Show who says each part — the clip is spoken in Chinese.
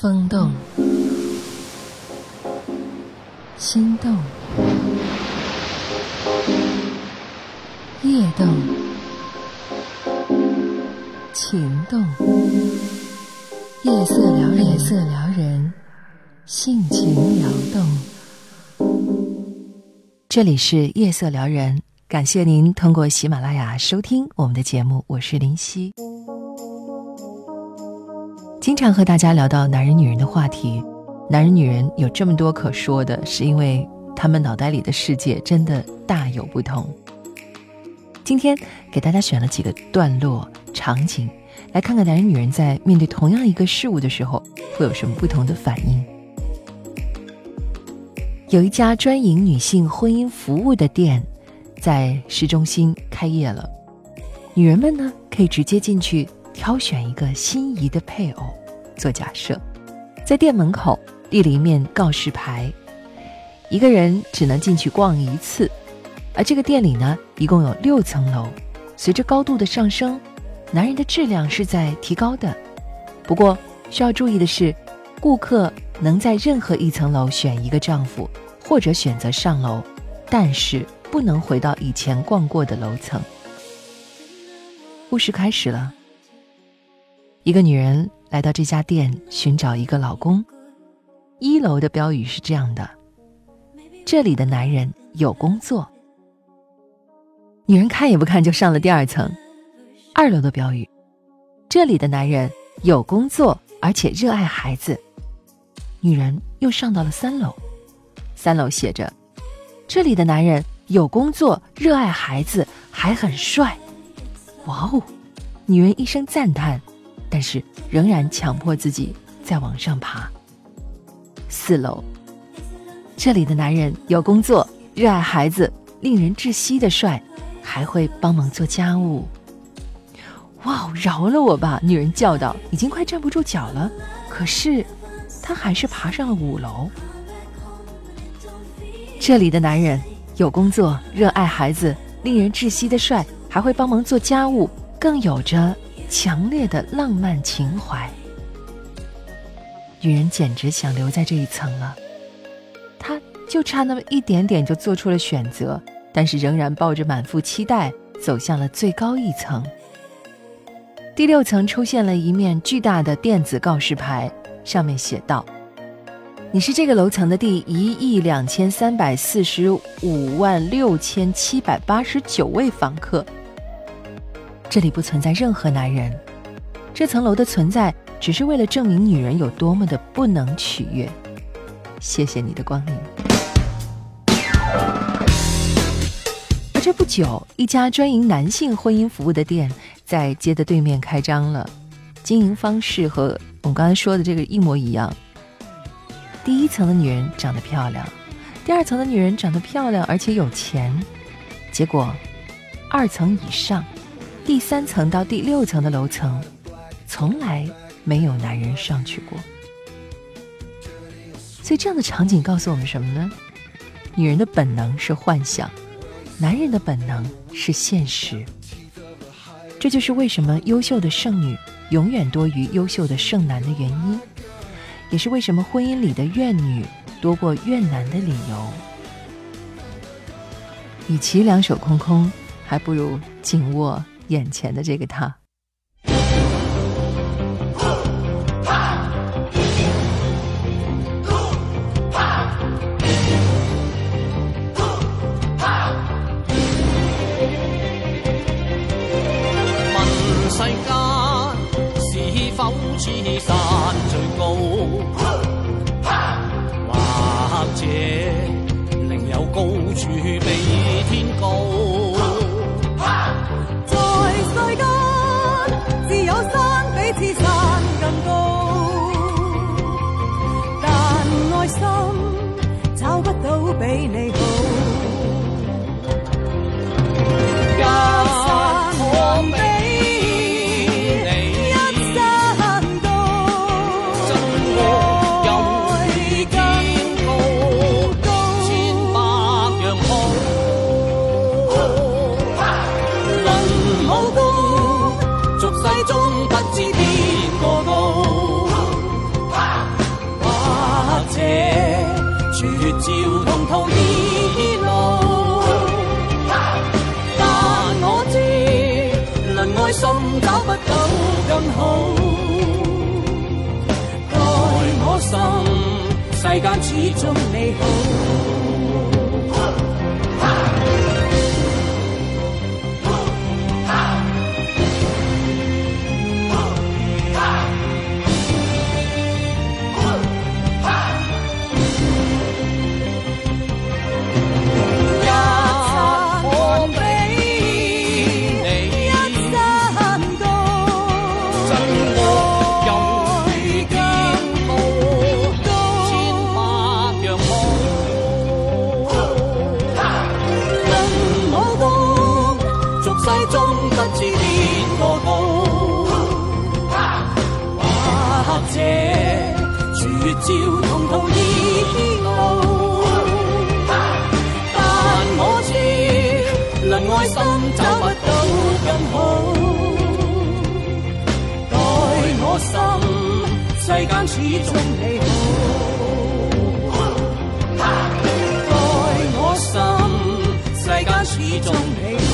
Speaker 1: 风动，心动，夜动，情动，夜色撩人，夜色撩人，性情撩动。这里是夜色撩人，感谢您通过喜马拉雅收听我们的节目，我是林夕。经常和大家聊到男人女人的话题，男人女人有这么多可说的，是因为他们脑袋里的世界真的大有不同。今天给大家选了几个段落场景，来看看男人女人在面对同样一个事物的时候会有什么不同的反应。有一家专营女性婚姻服务的店，在市中心开业了，女人们呢可以直接进去挑选一个心仪的配偶。做假设，在店门口立了一面告示牌，一个人只能进去逛一次。而这个店里呢，一共有六层楼，随着高度的上升，男人的质量是在提高的。不过需要注意的是，顾客能在任何一层楼选一个丈夫，或者选择上楼，但是不能回到以前逛过的楼层。故事开始了，一个女人。来到这家店寻找一个老公，一楼的标语是这样的：“这里的男人有工作。”女人看也不看就上了第二层，二楼的标语：“这里的男人有工作，而且热爱孩子。”女人又上到了三楼，三楼写着：“这里的男人有工作，热爱孩子，还很帅。”哇哦！女人一声赞叹。但是仍然强迫自己再往上爬。四楼，这里的男人有工作，热爱孩子，令人窒息的帅，还会帮忙做家务。哇，饶了我吧！女人叫道，已经快站不住脚了。可是，她还是爬上了五楼。这里的男人有工作，热爱孩子，令人窒息的帅，还会帮忙做家务，更有着。强烈的浪漫情怀，女人简直想留在这一层了。她就差那么一点点就做出了选择，但是仍然抱着满腹期待走向了最高一层。第六层出现了一面巨大的电子告示牌，上面写道：“你是这个楼层的第一亿两千三百四十五万六千七百八十九位房客。”这里不存在任何男人，这层楼的存在只是为了证明女人有多么的不能取悦。谢谢你的光临。而这不久，一家专营男性婚姻服务的店在街的对面开张了，经营方式和我们刚才说的这个一模一样。第一层的女人长得漂亮，第二层的女人长得漂亮而且有钱，结果二层以上。第三层到第六层的楼层，从来没有男人上去过。所以这样的场景告诉我们什么呢？女人的本能是幻想，男人的本能是现实。这就是为什么优秀的剩女永远多于优秀的剩男的原因，也是为什么婚姻里的怨女多过怨男的理由。与其两手空空，还不如紧握。眼前的这个他。
Speaker 2: 问世间是否似山最高，或者另有高处不知天过高或者绝照同途异路但我知论爱心找不到更好待我心世间始终美好。中不知邊個高，或者絕照同途異路。但我知，能愛心找不到更好。待我心，世间始終你好。待我心，世间始終你好。